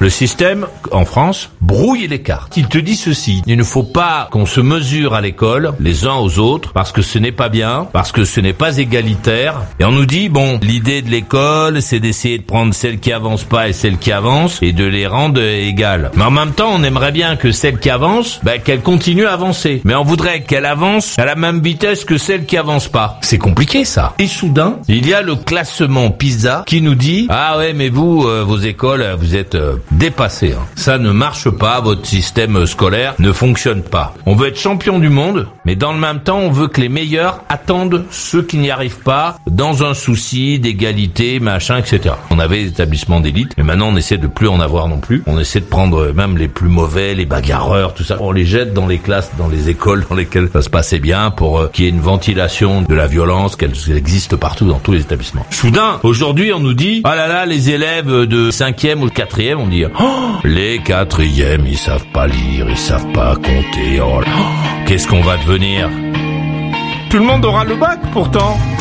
Le système, en France, brouille les cartes. Il te dit ceci. Il ne faut pas qu'on se mesure à l'école, les uns aux autres, parce que ce n'est pas bien, parce que ce n'est pas égalitaire. Et on nous dit, bon, l'idée de l'école, c'est d'essayer de prendre celles qui avancent pas et celles qui avancent, et de les rendre égales. Mais en même temps, on aimerait bien que celles qui avancent, ben, qu'elles continuent à avancer. Mais on voudrait qu'elles avancent à la même vitesse que celles qui avancent pas. C'est compliqué, ça. Et soudain, il y a le classement PISA qui nous dit, ah ouais, mais vous, euh, vos écoles, vous êtes euh, dépassé. hein. Ça ne marche pas, votre système scolaire ne fonctionne pas. On veut être champion du monde, mais dans le même temps, on veut que les meilleurs attendent ceux qui n'y arrivent pas dans un souci d'égalité, machin, etc. On avait des établissements d'élite, mais maintenant on essaie de plus en avoir non plus. On essaie de prendre même les plus mauvais, les bagarreurs, tout ça. On les jette dans les classes, dans les écoles dans lesquelles ça se passait bien pour euh, qu'il y ait une ventilation de la violence, qu'elle existe partout dans tous les établissements. Soudain, aujourd'hui, on nous dit, ah là là, les élèves de cinquième ou de quatrième, on dit, les quatrièmes, ils savent pas lire, ils savent pas compter, oh, qu'est-ce qu'on va devenir? Tout le monde aura le bac pourtant.